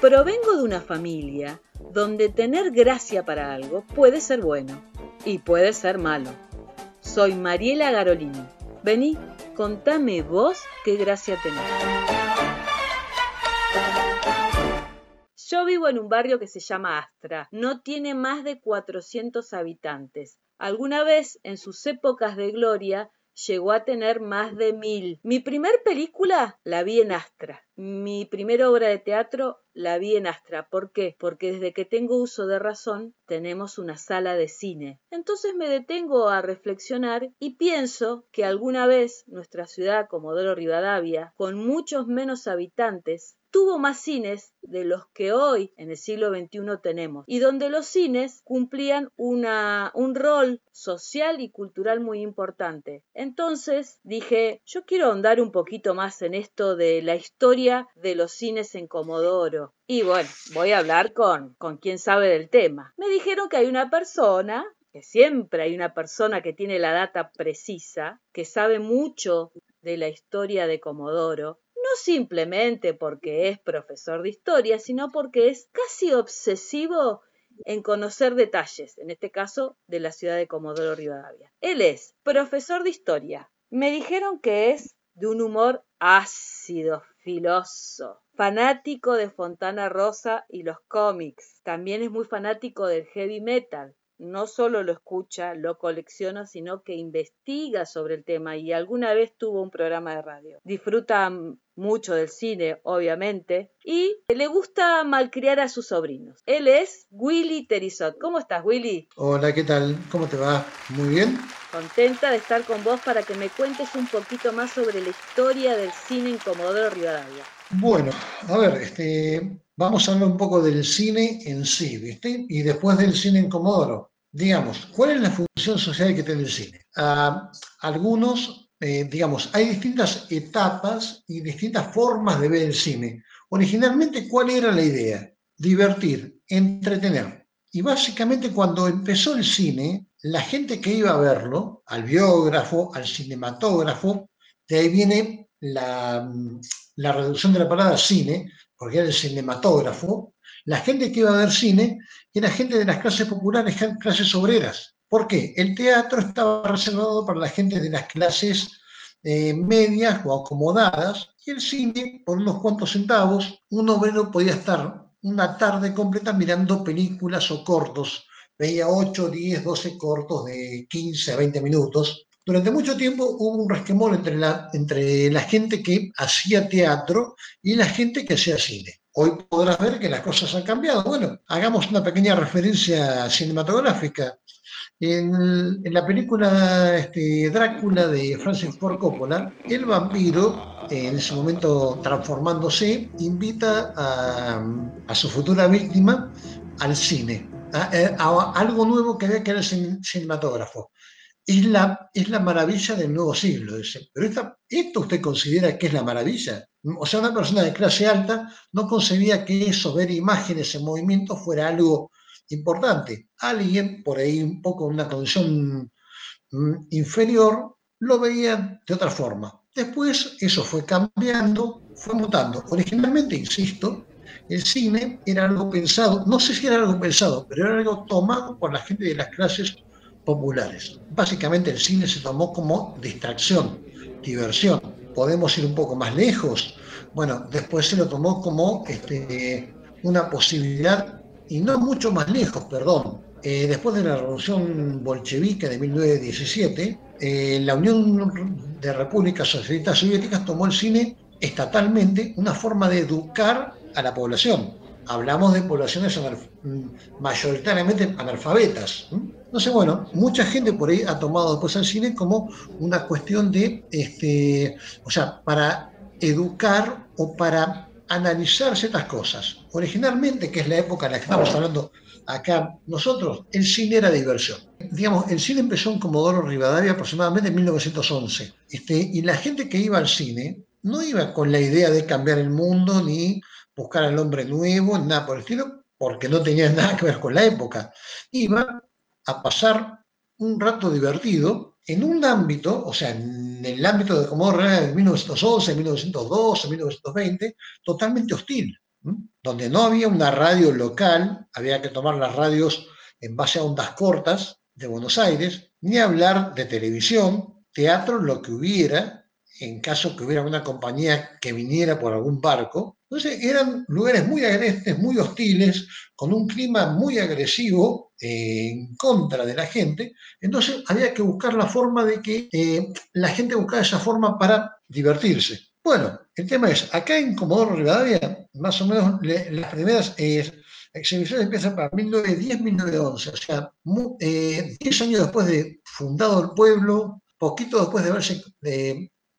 Provengo de una familia donde tener gracia para algo puede ser bueno y puede ser malo. Soy Mariela Garolini. Vení, contame vos qué gracia tenés. Yo vivo en un barrio que se llama Astra. No tiene más de 400 habitantes. Alguna vez, en sus épocas de gloria, llegó a tener más de mil. Mi primer película la vi en Astra. Mi primera obra de teatro la vi en Astra. ¿Por qué? Porque desde que tengo uso de razón tenemos una sala de cine. Entonces me detengo a reflexionar y pienso que alguna vez nuestra ciudad, Comodoro Rivadavia, con muchos menos habitantes, tuvo más cines de los que hoy en el siglo XXI tenemos y donde los cines cumplían un rol social y cultural muy importante. Entonces dije, yo quiero ahondar un poquito más en esto de la historia de los cines en Comodoro. Y bueno, voy a hablar con, con quien sabe del tema. Me dijeron que hay una persona que siempre hay una persona que tiene la data precisa, que sabe mucho de la historia de Comodoro, simplemente porque es profesor de historia, sino porque es casi obsesivo en conocer detalles, en este caso de la ciudad de Comodoro Rivadavia. Él es profesor de historia. Me dijeron que es de un humor ácido, filoso, fanático de Fontana Rosa y los cómics. También es muy fanático del heavy metal no solo lo escucha, lo colecciona, sino que investiga sobre el tema y alguna vez tuvo un programa de radio. Disfruta mucho del cine, obviamente, y le gusta malcriar a sus sobrinos. Él es Willy Terizot. ¿Cómo estás, Willy? Hola, ¿qué tal? ¿Cómo te va? Muy bien. Contenta de estar con vos para que me cuentes un poquito más sobre la historia del cine en Comodoro Rivadavia. Bueno, a ver, este, vamos a hablar un poco del cine en sí, ¿viste? Y después del cine en Comodoro. Digamos, ¿cuál es la función social que tiene el cine? Ah, algunos, eh, digamos, hay distintas etapas y distintas formas de ver el cine. Originalmente, ¿cuál era la idea? Divertir, entretener. Y básicamente cuando empezó el cine, la gente que iba a verlo, al biógrafo, al cinematógrafo, de ahí viene la, la reducción de la palabra cine, porque era el cinematógrafo, la gente que iba a ver cine era gente de las clases populares, clases obreras. ¿Por qué? El teatro estaba reservado para la gente de las clases eh, medias o acomodadas y el cine, por unos cuantos centavos, un obrero podía estar una tarde completa mirando películas o cortos. Veía 8, 10, 12 cortos de 15 a 20 minutos. Durante mucho tiempo hubo un resquemor entre la, entre la gente que hacía teatro y la gente que hacía cine. Hoy podrás ver que las cosas han cambiado. Bueno, hagamos una pequeña referencia cinematográfica. En, la película este, Drácula de Francis Ford Coppola, el vampiro, en ese momento transformándose, invita a, su futura víctima al cine, a, algo nuevo que ve que era el cinematógrafo. Es la, es la maravilla del nuevo siglo. Dice. Pero ¿esto usted considera que es la maravilla? o sea, una persona de clase alta no concebía que eso, ver imágenes en movimiento, fuera algo importante. Alguien, por ahí un poco en una condición mm, inferior, lo veía de otra forma. Después eso fue cambiando, fue mutando. Originalmente, insisto, el cine era algo pensado, no sé si era algo pensado, pero era algo tomado por la gente de las clases populares. Básicamente el cine se tomó como distracción, diversión podemos ir un poco más lejos. Bueno, después se lo tomó como este, una posibilidad, y no mucho más lejos, perdón. Eh, después de la revolución bolchevique de 1917, eh, la Unión de Repúblicas Socialistas Soviéticas tomó el cine estatalmente una forma de educar a la población. Hablamos de poblaciones mayoritariamente analfabetas. Sé, bueno, mucha gente por ahí ha tomado después el cine como una cuestión de, este, o sea, para educar o para analizar ciertas cosas. Originalmente, que es la época en la que estamos hablando acá nosotros, el cine era diversión. Digamos, el cine empezó en Comodoro Rivadavia aproximadamente en 1911. Este, y la gente que iba al cine no iba con la idea de cambiar el mundo ni buscar al hombre nuevo, nada por el estilo, porque no tenía nada que ver con la época. Iba a pasar un rato divertido en un ámbito, o sea, en el ámbito de Comodoro de 1911, 1912, 1920, totalmente hostil, donde no había una radio local, había que tomar las radios en base a ondas cortas de Buenos Aires, ni hablar de televisión, teatro, lo que hubiera, en caso que hubiera una compañía que viniera por algún barco. Entonces eran lugares muy agrestes, muy hostiles, con un clima muy agresivo eh, en contra de la gente. Entonces había que buscar la forma de que eh, la gente buscara esa forma para divertirse. Bueno, el tema es, acá en Comodoro Rivadavia, más o menos las primeras eh, exhibiciones empiezan para 1910-1911, o sea, 10 años después de fundado el pueblo, poquito después de haberse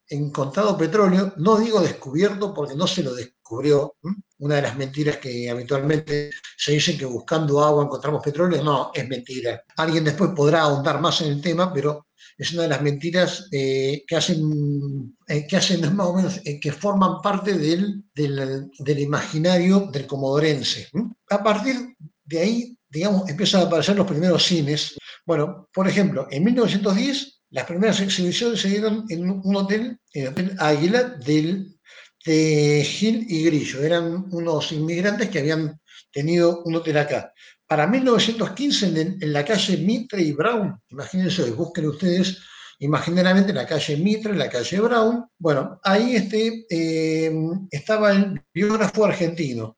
encontrado petróleo, no digo descubierto porque no se lo descubrió, una de las mentiras que habitualmente se dicen que buscando agua encontramos petróleo, no, es mentira. Alguien después podrá ahondar más en el tema, pero es una de las mentiras eh, que hacen, eh, que hacen más o menos, eh, que forman parte del, del, del, imaginario del comodorense. A partir de ahí, digamos, empiezan a aparecer los primeros cines. Bueno, por ejemplo, en 1910 las primeras exhibiciones se dieron en un hotel, en el Hotel Águila del, de Gil y Grillo. Eran unos inmigrantes que habían tenido un hotel acá. Para 1915, en, la calle Mitre y Brown, imagínense, busquen ustedes imaginariamente la calle Mitre, la calle Brown. Bueno, ahí este, eh, estaba el biógrafo argentino.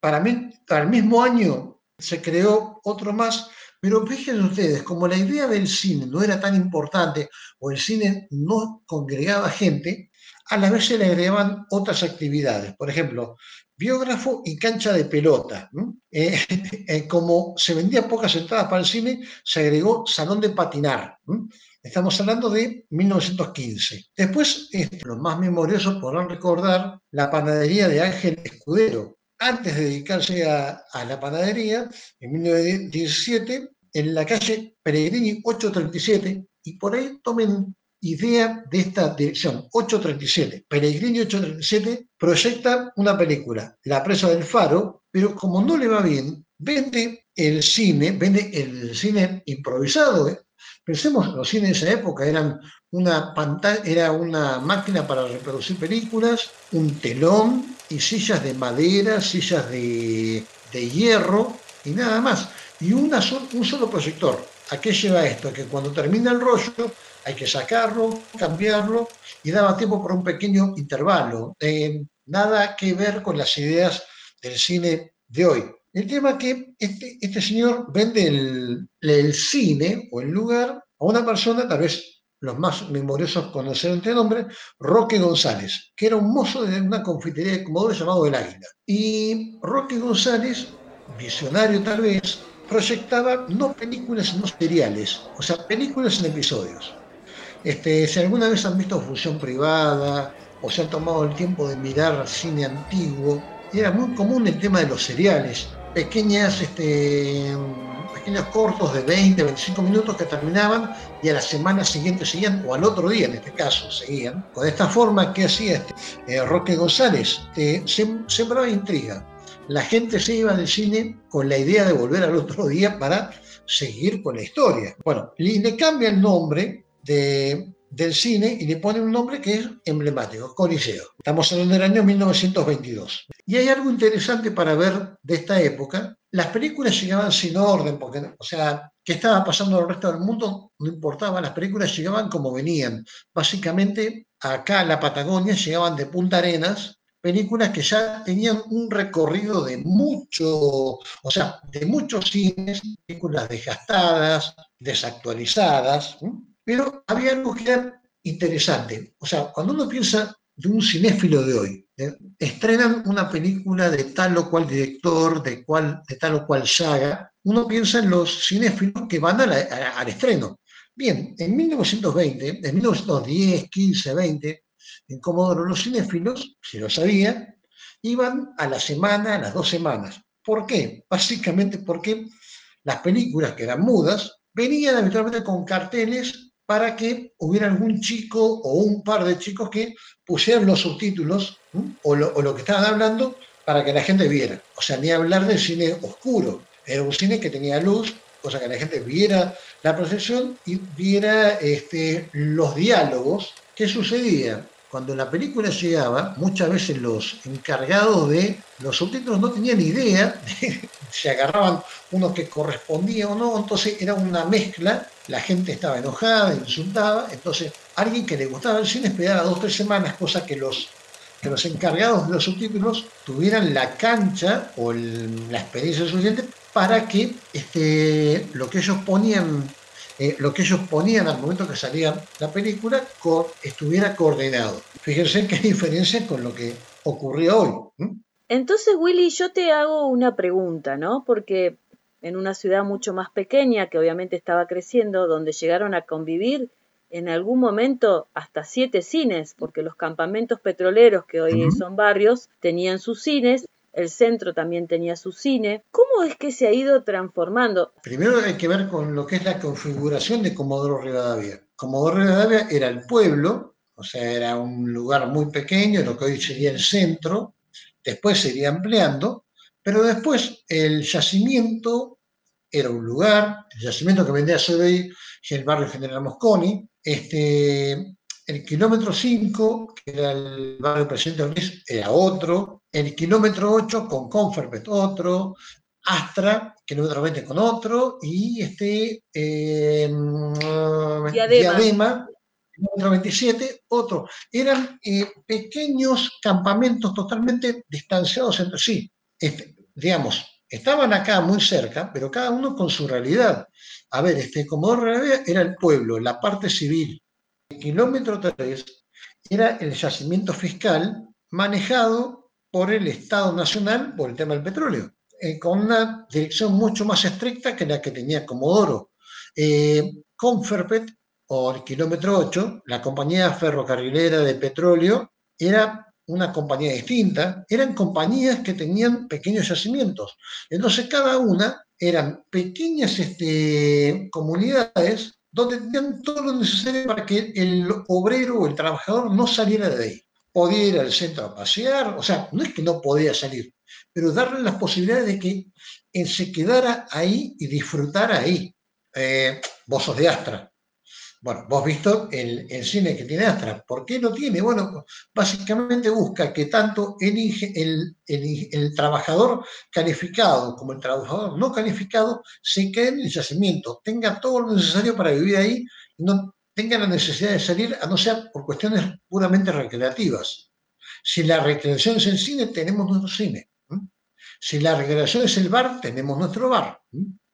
Para, mí, para el mismo año se creó otro más pero fíjense ustedes, como la idea del cine no era tan importante o el cine no congregaba gente, a la vez se le agregaban otras actividades. Por ejemplo, biógrafo y cancha de pelota. Eh, eh, como se vendían pocas entradas para el cine, se agregó salón de patinar. Estamos hablando de 1915. Después, este, los más memoriosos podrán recordar la panadería de Ángel Escudero. Antes de dedicarse a, a la panadería, en 1917 en la calle Peregrini 837, y por ahí tomen idea de esta dirección, 837. Peregrini 837 proyecta una película, La presa del faro, pero como no le va bien, vende el cine, vende el cine improvisado. ¿eh? Pensemos, los cines de esa época eran una pantalla, era una máquina para reproducir películas, un telón y sillas de madera, sillas de, de hierro y nada más y una un solo proyector. ¿A qué lleva esto? Que cuando termina el rollo hay que sacarlo, cambiarlo y daba tiempo por un pequeño intervalo. Eh, nada que ver con las ideas del cine de hoy. El tema es que este, este señor vende el, el, cine o el lugar a una persona, tal vez los más memoriosos conocieron este nombre, Roque González, que era un mozo de una confitería de Comodoro llamado El Águila. Y Roque González, visionario tal vez, proyectaba no películas, sino seriales, o sea, películas en episodios. Este, si alguna vez han visto Función Privada o se han tomado el tiempo de mirar cine antiguo, era muy común el tema de los seriales, pequeñas, este, pequeños cortos de 20, 25 minutos que terminaban y a la semana siguiente seguían, o al otro día en este caso seguían. Con esta forma que hacía este, eh, Roque González, eh, sembraba intriga la gente se iba del cine con la idea de volver al otro día para seguir con la historia. Bueno, le cambia el nombre del cine y le pone un nombre que es emblemático, Coliseo. Estamos hablando del año 1922. Y hay algo interesante para ver de esta época. Las películas llegaban sin orden, porque, o sea, qué estaba pasando en el resto del mundo no importaba, las películas llegaban como venían. Básicamente, acá en la Patagonia llegaban de Punta Arenas películas que ya tenían un recorrido de mucho, o sea, de muchos cines, películas desgastadas, desactualizadas, pero había algo que era interesante. O sea, cuando uno piensa de un cinéfilo de hoy, estrenan una película de tal o cual director, de, cual, de tal o cual saga, uno piensa en los cinéfilos que van al estreno. Bien, en 1920, en 1910, 15, 20, en Comodoro los cinéfilos, si lo sabía, iban a la semana, a las dos semanas. ¿Por qué? Básicamente porque las películas que eran mudas venían habitualmente con carteles para que hubiera algún chico o un par de chicos que pusieran los subtítulos o lo, o que estaban hablando para que la gente viera. O sea, ni hablar del cine oscuro. Era un cine que tenía luz, cosa que la gente viera la procesión y viera este, los diálogos que sucedían. Cuando la película llegaba, muchas veces los encargados de los subtítulos no tenían idea, se agarraban uno que correspondía o no, entonces era una mezcla, la gente estaba enojada, insultaba, entonces alguien que le gustaba el cine esperaba dos o tres semanas, cosa que los que los encargados de los subtítulos tuvieran la cancha o la experiencia suficiente para que este, lo que ellos ponían eh, lo que ellos ponían al momento que salía la película estuviera coordinado. Fíjense qué diferencia con lo que ocurrió hoy. Entonces, Willy, yo te hago una pregunta, ¿no? Porque en una ciudad mucho más pequeña, que obviamente estaba creciendo, donde llegaron a convivir en algún momento hasta siete cines, porque los campamentos petroleros, que hoy son barrios, tenían sus cines, el centro también tenía su cine. ¿Cómo es que se ha ido transformando? Primero hay que ver con lo que es la configuración de Comodoro Rivadavia. Comodoro Rivadavia era el pueblo, o sea, era un lugar muy pequeño, lo que hoy sería el centro, después se iría ampliando, pero después el yacimiento era un lugar, el yacimiento que vendría a ser hoy el barrio General Mosconi, este, el kilómetro 5, que era el barrio Presidente Ortiz, era otro, el kilómetro 8 con Conferpet otro, Astra, kilómetro 20 con otro, y este eh, Diadema. kilómetro 27, otro. Eran eh, pequeños campamentos totalmente distanciados entre sí. Este, digamos, estaban acá muy cerca, pero cada uno con su realidad. A ver, este Comodoro era el pueblo, la parte civil. El kilómetro 3 era el yacimiento fiscal manejado por el Estado Nacional por el tema del petróleo, eh, con una dirección mucho más estricta que la que tenía Comodoro. Eh, Conferpet, o el kilómetro 8, la compañía ferrocarrilera de petróleo, era una compañía distinta, eran compañías que tenían pequeños yacimientos. Entonces cada una eran pequeñas este, comunidades donde tenían todo lo necesario para que el obrero o el trabajador no saliera de ahí. Podía ir al centro a pasear, o sea, no es que no podía salir, pero darle las posibilidades de que se quedara ahí y disfrutara ahí. Eh, vos sos de Astra, bueno, vos visto el, cine que tiene Astra. ¿Por qué lo tiene? Bueno, básicamente busca que tanto el, trabajador calificado como el trabajador no calificado se quede en el yacimiento, tenga todo lo necesario para vivir ahí no tenga la necesidad de salir, a no ser por cuestiones puramente recreativas. Si la recreación es el cine, tenemos nuestro cine. Si la recreación es el bar, tenemos nuestro bar.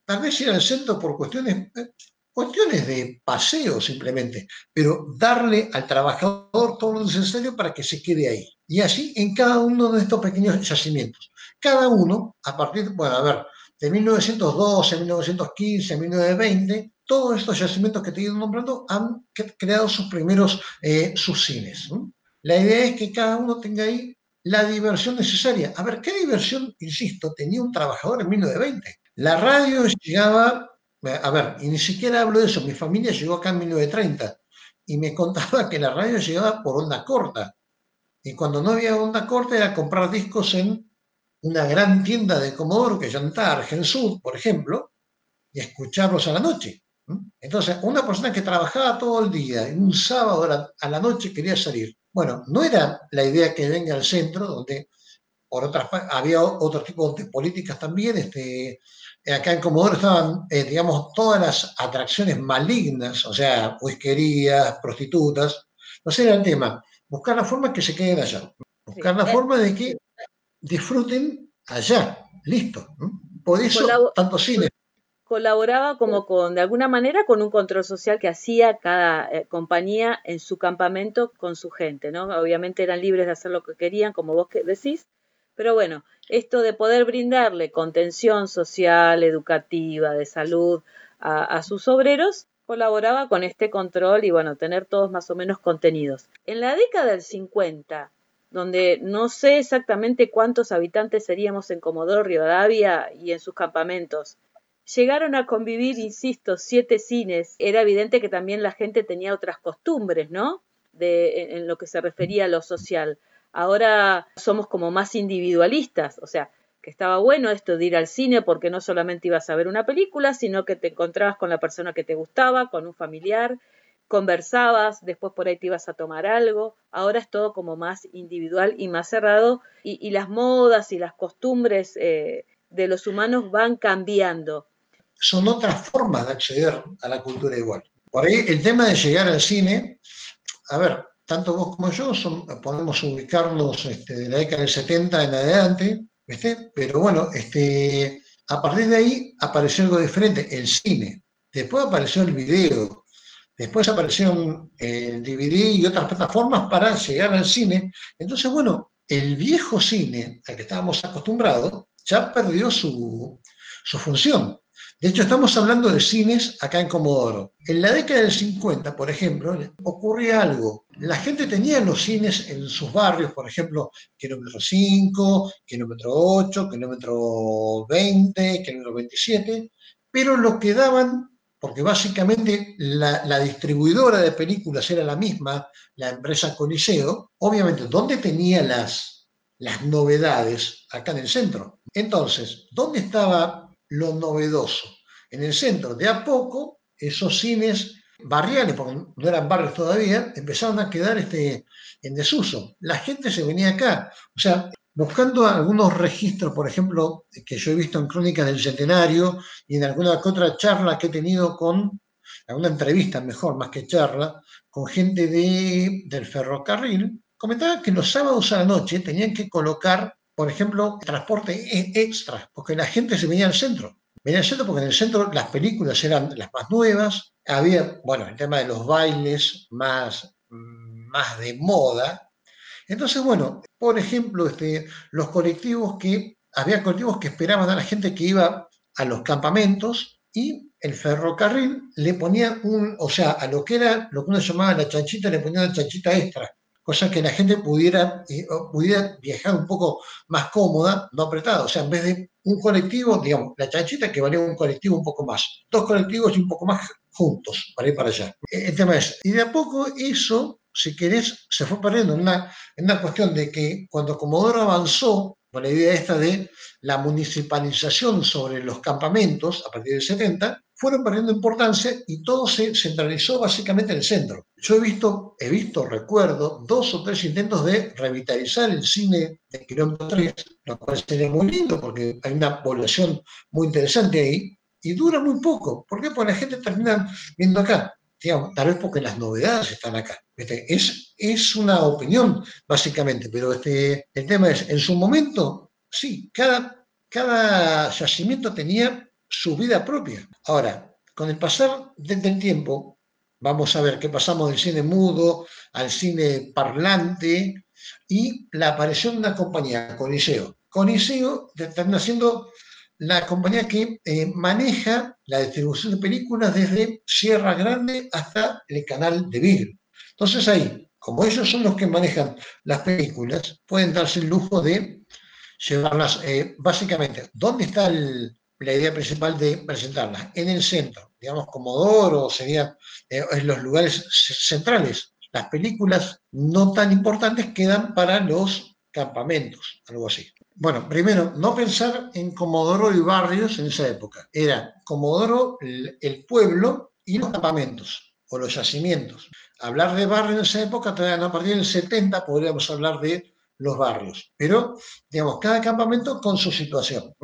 Tal vez ir al centro por cuestiones eh, cuestiones de paseo simplemente, pero darle al trabajador todo lo necesario para que se quede ahí. Y así en cada uno de estos pequeños yacimientos. Cada uno, a partir, bueno, a ver, de 1912, 1915, 1920, todos estos yacimientos que te he ido nombrando han creado sus primeros eh, sus cines. La idea es que cada uno tenga ahí la diversión necesaria. A ver, ¿qué diversión, insisto, tenía un trabajador en 1920? La radio llegaba a ver, y ni siquiera hablo de eso, mi familia llegó acá en 1930 y me contaba que la radio llegaba por onda corta. Y cuando no había onda corta era comprar discos en una gran tienda de Comodoro que llantaba Argensud, por ejemplo, y escucharlos a la noche. Entonces, una persona que trabajaba todo el día, un sábado a la noche quería salir. Bueno, no era la idea que venga al centro, donde por otras había otro tipo de políticas también, este, acá en Comodoro estaban, eh, digamos, todas las atracciones malignas, o sea, whiskerías, prostitutas. No sé, era el tema. Buscar la forma que se queden allá. Buscar la forma de que disfruten allá. Listo. Por eso, tanto cine. Colaboraba como con, de alguna manera, con un control social que hacía cada eh, compañía en su campamento con su gente, ¿no? Obviamente eran libres de hacer lo que querían, como vos decís, pero bueno, esto de poder brindarle contención social, educativa, de salud a, sus obreros, colaboraba con este control y bueno, tener todos más o menos contenidos. En la década del 50, donde no sé exactamente cuántos habitantes seríamos en Comodoro Rivadavia y en sus campamentos, llegaron a convivir, insisto, siete cines. Era evidente que también la gente tenía otras costumbres, ¿no? De, en lo que se refería a lo social ahora somos como más individualistas, o sea, que estaba bueno esto de ir al cine porque no solamente ibas a ver una película, sino que te encontrabas con la persona que te gustaba, con un familiar, conversabas, después por ahí te ibas a tomar algo, ahora es todo como más individual y más cerrado y, las modas y las costumbres eh, de los humanos van cambiando. Son otras formas de acceder a la cultura igual. Por ahí el tema de llegar al cine, a ver, tanto vos como yo podemos ubicarnos este, de la década del 70 en adelante, pero bueno, este, a partir de ahí apareció algo diferente, el cine. Después apareció el video, Después aparecieron el DVD y otras plataformas para llegar al cine. Entonces, bueno, el viejo cine al que estábamos acostumbrados ya perdió su, función. De hecho, estamos hablando de cines acá en Comodoro. En la década del 50, por ejemplo, ocurría algo. La gente tenía los cines en sus barrios, por ejemplo, kilómetro 5, kilómetro 8, kilómetro 20, kilómetro 27, pero lo que daban porque básicamente la, distribuidora de películas era la misma, la empresa Coliseo, obviamente, ¿dónde tenía las, las novedades? Acá en el centro. Entonces, ¿dónde estaba lo novedoso? En el centro. De a poco, esos cines barriales, porque no eran barrios todavía, empezaron a quedar este, en desuso. La gente se venía acá. O sea, buscando algunos registros, por ejemplo, que yo he visto en Crónicas del Centenario y en alguna otra charla que he tenido con, alguna entrevista mejor, más que charla, con gente de, del ferrocarril, comentaban que los sábados a la noche tenían que colocar, por ejemplo, transporte extra, porque la gente se venía al centro. Venía al centro porque en el centro las películas eran las más nuevas, había, bueno, el tema de los bailes más, más de moda, entonces, bueno, por ejemplo, este, los colectivos que, había colectivos que esperaban a la gente que iba a los campamentos y el ferrocarril le ponía un, o sea, a lo que era, lo que uno llamaba la chanchita, le ponía una chanchita extra, cosa que la gente pudiera, eh, pudiera viajar un poco más cómoda, no apretada. O sea, en vez de un colectivo, digamos, la chanchita que valía un colectivo un poco más, dos colectivos y un poco más juntos para ir para allá. El tema es, y de a poco eso si querés, se fue perdiendo en una, en una cuestión de que cuando Comodoro avanzó con la idea esta de la municipalización sobre los campamentos a partir del 70, fueron perdiendo importancia y todo se centralizó básicamente en el centro. Yo he visto, he visto, recuerdo, dos o tres intentos de revitalizar el cine de kilómetro 3, lo cual sería muy lindo porque hay una población muy interesante ahí, y dura muy poco. ¿Por qué? Porque la gente termina viendo acá tal vez porque las novedades están acá. Este, es, es una opinión, básicamente, pero este, el tema es, en su momento, sí, cada, cada yacimiento tenía su vida propia. Ahora, con el pasar del tiempo, vamos a ver que pasamos del cine mudo al cine parlante y la aparición de una compañía, Coliseo. Coliseo termina siendo la compañía que eh, maneja la distribución de películas desde Sierra Grande hasta el canal de Beagle. Entonces ahí, como ellos son los que manejan las películas, pueden darse el lujo de llevarlas, eh, básicamente, ¿dónde está la idea principal de presentarlas? En el centro, digamos, Comodoro, serían eh, en los lugares centrales. Las películas no tan importantes quedan para los campamentos, algo así. Bueno, primero, no pensar en Comodoro y barrios en esa época. Era Comodoro, el, pueblo y los campamentos o los yacimientos. Hablar de barrio en esa época, a partir del 70 podríamos hablar de los barrios. Pero, digamos, cada campamento con su situación.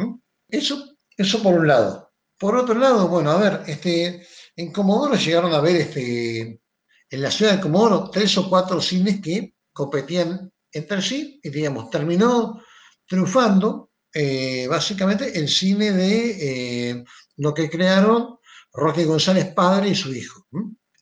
Eso, eso por un lado. Por otro lado, bueno, a ver, este, en Comodoro llegaron a ver este, en la ciudad de Comodoro tres o cuatro cines que competían entre sí y, digamos, terminó triunfando eh, básicamente el cine de eh, lo que crearon Roque González padre y su hijo.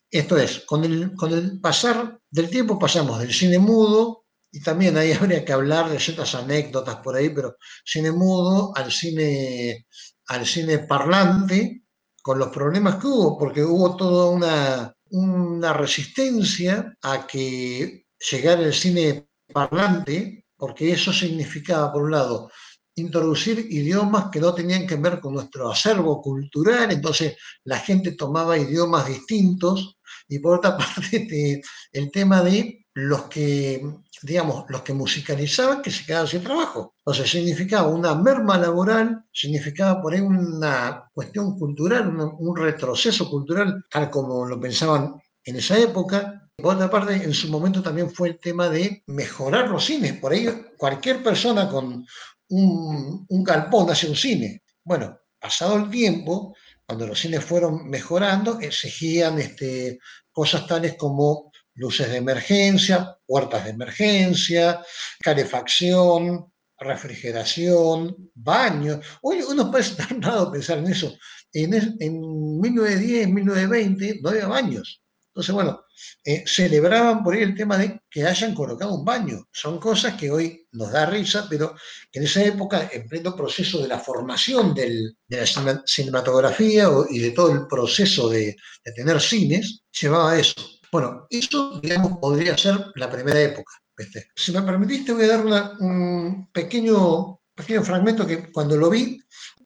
Esto es, con el, con el pasar del tiempo pasamos del cine mudo, y también ahí habría que hablar de ciertas anécdotas por ahí, pero cine mudo al cine, al cine parlante, con los problemas que hubo, porque hubo toda una, una resistencia a que llegara el cine parlante porque eso significaba, por un lado, introducir idiomas que no tenían que ver con nuestro acervo cultural, entonces la gente tomaba idiomas distintos, y por otra parte el tema de los que, digamos, los que musicalizaban que se quedaban sin trabajo. Entonces significaba una merma laboral, significaba por ahí una cuestión cultural, un retroceso cultural, tal como lo pensaban en esa época. Por otra parte, en su momento también fue el tema de mejorar los cines. Por ahí cualquier persona con un, un hace un cine. Bueno, pasado el tiempo, cuando los cines fueron mejorando, exigían este, cosas tales como luces de emergencia, puertas de emergencia, calefacción, refrigeración, baños. Hoy uno puede estar raro pensar en eso. En, en 1910, 1920 no había baños. Entonces, bueno, eh, celebraban por ahí el tema de que hayan colocado un baño. Son cosas que hoy nos da risa, pero en esa época, en pleno proceso de la formación de la cinematografía y de todo el proceso de, de tener cines, llevaba a eso. Bueno, eso, digamos, podría ser la primera época. Si me permitiste, voy a dar un pequeño, pequeño fragmento que cuando lo vi,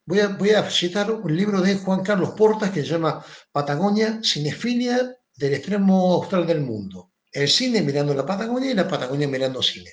voy a, voy a citar un libro de Juan Carlos Portas que se llama Patagonia, Cinefilia del extremo austral del mundo. El cine mirando la Patagonia y la Patagonia mirando cine.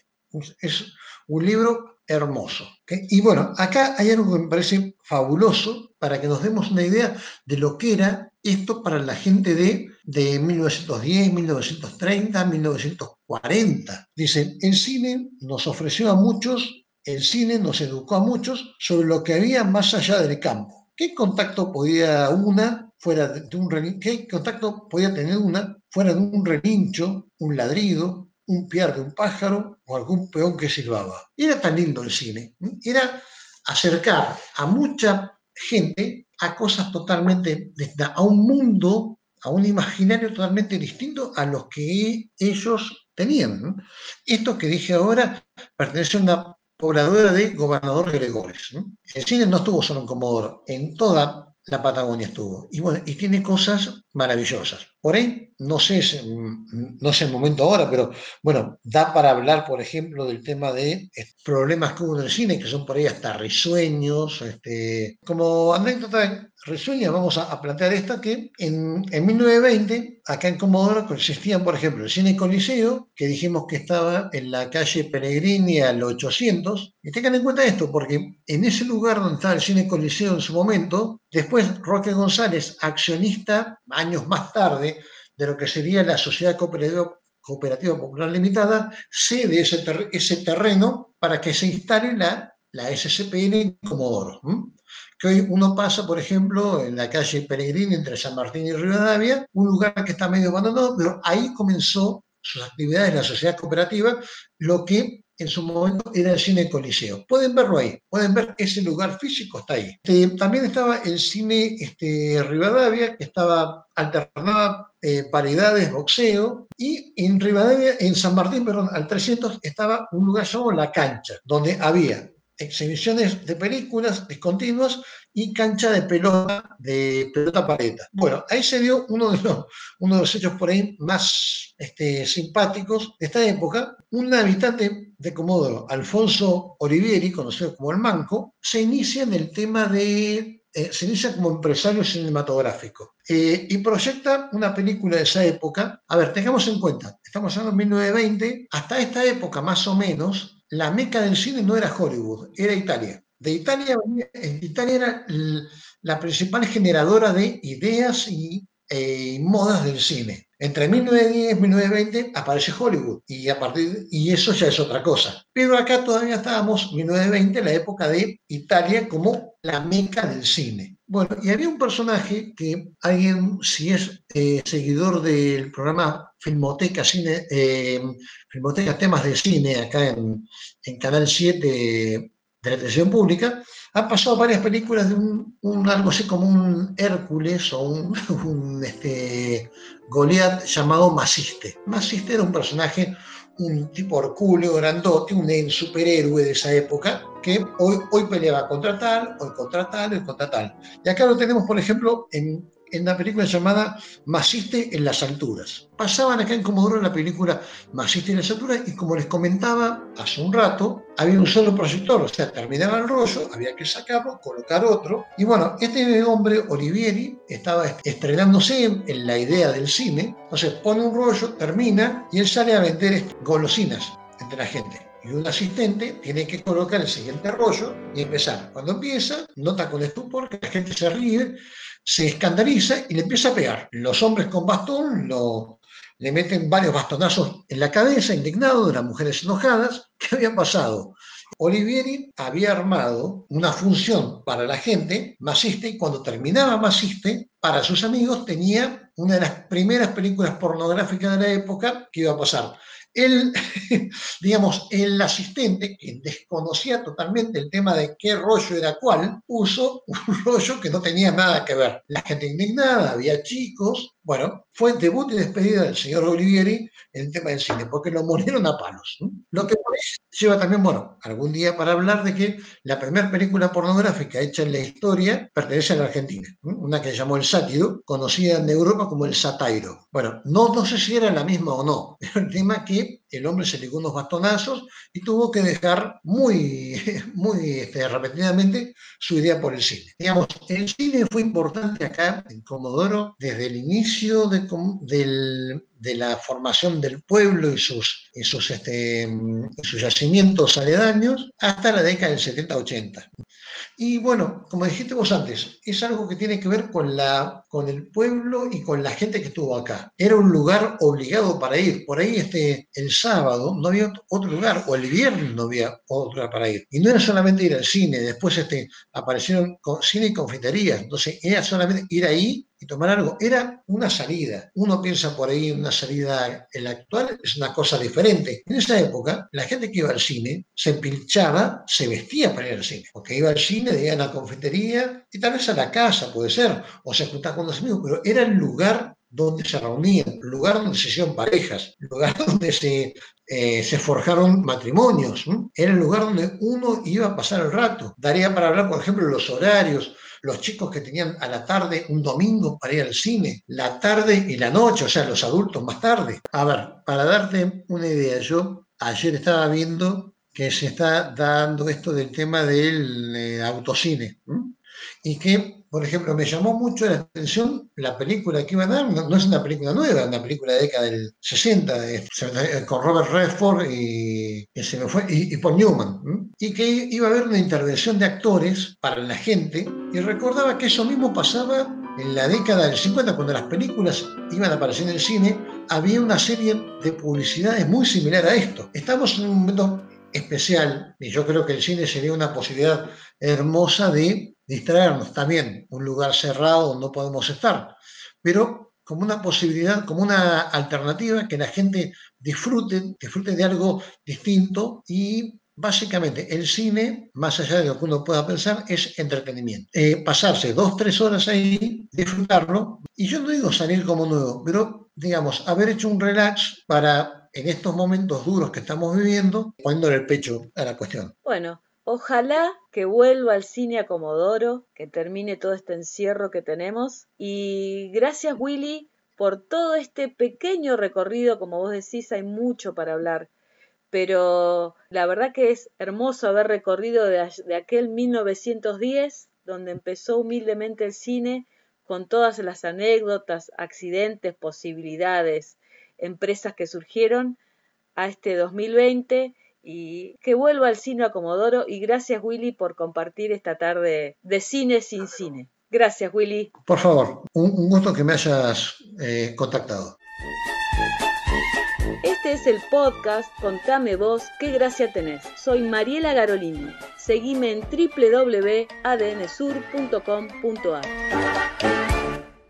Es un libro hermoso. Y bueno, acá hay algo que me parece fabuloso para que nos demos una idea de lo que era esto para la gente de, de 1910, 1930, 1940. Dicen, el cine nos ofreció a muchos, el cine nos educó a muchos sobre lo que había más allá del campo. ¿Qué contacto podía una fuera de un qué contacto podía tener una fuera de un relincho, un ladrido, un piar de un pájaro o algún peón que silbaba. Era tan lindo el cine, era acercar a mucha gente a cosas totalmente, a un mundo, a un imaginario totalmente distinto a los que ellos tenían. Esto que dije ahora pertenece a una pobladora de Gobernador Gregores. El cine no estuvo solo en Comodoro, en toda la Patagonia estuvo. Y bueno, y tiene cosas maravillosas. Por ahí, no sé, no sé el momento ahora, pero bueno, da para hablar, por ejemplo, del tema de eh, problemas que hubo en el cine, que son por ahí hasta risueños. Este, como anécdota risueña, vamos a, plantear esta, que en, en, 1920, acá en Comodoro, existían, por ejemplo, el cine Coliseo, que dijimos que estaba en la calle Pellegrini al 800. Y tengan en cuenta esto, porque en ese lugar donde estaba el cine Coliseo en su momento, después Roque González, accionista, años más tarde, de lo que sería la Sociedad Cooperativa, Popular Limitada, cede ese, ese terreno para que se instale la, la SCPN en Comodoro. Que hoy uno pasa, por ejemplo, en la calle Peregrín entre San Martín y Rivadavia, un lugar que está medio abandonado, pero ahí comenzó sus actividades la sociedad cooperativa, lo que en su momento era el cine Coliseo. Pueden verlo ahí, pueden ver ese lugar físico, está ahí. Este, también estaba el cine este, Rivadavia, que estaba alternaba eh, paridades, boxeo, y en Rivadavia, en San Martín, perdón, al 300, estaba un lugar llamado La Cancha, donde había exhibiciones de películas discontinuas y cancha de pelota, de pelota paleta. Bueno, ahí se dio uno de los, uno de los hechos por ahí más este, simpáticos de esta época. Un habitante de Comodoro, Alfonso Olivieri, conocido como el Manco, se inicia en el tema de eh, se inicia como empresario cinematográfico eh, y proyecta una película de esa época. A ver, tengamos en cuenta, estamos hablando de 1920, hasta esta época más o menos, la meca del cine no era Hollywood, era Italia. De Italia, Italia era la principal generadora de ideas y eh, modas del cine. Entre 1910 y 1920 aparece Hollywood y, a partir, y eso ya es otra cosa. Pero acá todavía estábamos, 1920, la época de Italia como la meca del cine. Bueno, y había un personaje que alguien, si es eh, seguidor del programa Filmoteca, cine, eh, Filmoteca Temas de Cine, acá en, Canal 7 de la televisión pública, han pasado varias películas de un, algo así como un Hércules o un, este, Goliat llamado Masiste. Masiste era un personaje un tipo hercúleo, grandote, un superhéroe de esa época, que hoy, hoy peleaba contra tal, hoy contra tal, hoy contra tal. Y acá lo tenemos, por ejemplo, en, en una película llamada Masiste en las alturas. Pasaban acá en Comodoro la película Masiste en las alturas y como les comentaba hace un rato, había un solo proyector, o sea, terminaba el rollo, había que sacarlo, colocar otro. Y bueno, este hombre, Olivieri, estaba estrenándose en la idea del cine, entonces pone un rollo, termina y él sale a vender golosinas entre la gente y un asistente tiene que colocar el siguiente rollo y empezar. Cuando empieza, nota con estupor que la gente se ríe, se escandaliza y le empieza a pegar. Los hombres con bastón lo, le meten varios bastonazos en la cabeza, indignado de las mujeres enojadas. ¿Qué había pasado? Olivieri había armado una función para la gente, Masiste, y cuando terminaba Masiste, para sus amigos tenía una de las primeras películas pornográficas de la época que iba a pasar el, digamos, el asistente, que desconocía totalmente el tema de qué rollo era cuál, puso un rollo que no tenía nada que ver. La gente indignada, había chicos, bueno, fue debut y despedida del señor Olivieri en el tema del cine, porque lo murieron a palos. Lo que lleva también, bueno, algún día para hablar de que la primera película pornográfica hecha en la historia pertenece a la Argentina, una que llamó El Sátido, conocida en Europa como El Satairo. Bueno, no, no sé si era la misma o no, pero el tema que el hombre se ligó unos bastonazos y tuvo que dejar muy, muy este, repetidamente su idea por el cine. Digamos, el cine fue importante acá en Comodoro desde el inicio de, del, de la formación del pueblo y sus, sus, este, sus yacimientos aledaños hasta la década del 70-80. Y bueno, como dijiste vos antes, es algo que tiene que ver con, la, con el pueblo y con la gente que estuvo acá. Era un lugar obligado para ir. Por ahí este, el sábado no había otro lugar, o el viernes no había otro lugar para ir. Y no era solamente ir al cine, después este, aparecieron cine y confiterías. Entonces era solamente ir ahí y tomar algo. Era una salida. Uno piensa por ahí en una salida, el actual es una cosa diferente. En esa época, la gente que iba al cine se empilchaba, se vestía para ir al cine. Porque iba al cine, iba a la confitería y tal vez a la casa, puede ser, o se juntaba con los amigos, pero era el lugar donde se reunían, lugar donde se hicieron parejas, lugar donde se, eh, forjaron matrimonios. Era el lugar donde uno iba a pasar el rato. Daría para hablar, por ejemplo, los horarios, los chicos que tenían a la tarde un domingo para ir al cine, la tarde y la noche, o sea, los adultos más tarde. A ver, para darte una idea, yo ayer estaba viendo que se está dando esto del tema del eh, autocine y que, por ejemplo, me llamó mucho la atención la película que iba a dar, no, es una película nueva, es una película de década del 60, eh, con Robert Redford y, fue, y, Paul Newman, y que iba a haber una intervención de actores para la gente, y recordaba que eso mismo pasaba en la década del 50, cuando las películas iban a aparecer en el cine, había una serie de publicidades muy similar a esto. Estamos en un momento especial y yo creo que el cine sería una posibilidad hermosa de distraernos también, un lugar cerrado donde no podemos estar, pero como una posibilidad, como una alternativa que la gente disfrute, disfrute de algo distinto y básicamente el cine, más allá de lo que uno pueda pensar, es entretenimiento. Eh, pasarse dos, tres horas ahí, disfrutarlo, y yo no digo salir como nuevo, pero digamos, haber hecho un relax para en estos momentos duros que estamos viviendo, poniéndole el pecho a la cuestión. Bueno, Ojalá que vuelva al cine a Comodoro, que termine todo este encierro que tenemos. Y gracias Willy por todo este pequeño recorrido, como vos decís, hay mucho para hablar. Pero la verdad que es hermoso haber recorrido de, de aquel 1910, donde empezó humildemente el cine, con todas las anécdotas, accidentes, posibilidades, empresas que surgieron, a este 2020 y que vuelva al cine a Comodoro y gracias Willy por compartir esta tarde de cine sin cine. Gracias Willy. Por favor, un, gusto que me hayas eh, contactado. Este es el podcast Contame vos qué gracia tenés. Soy Mariela Garolini. Seguime en www.adnsur.com.ar.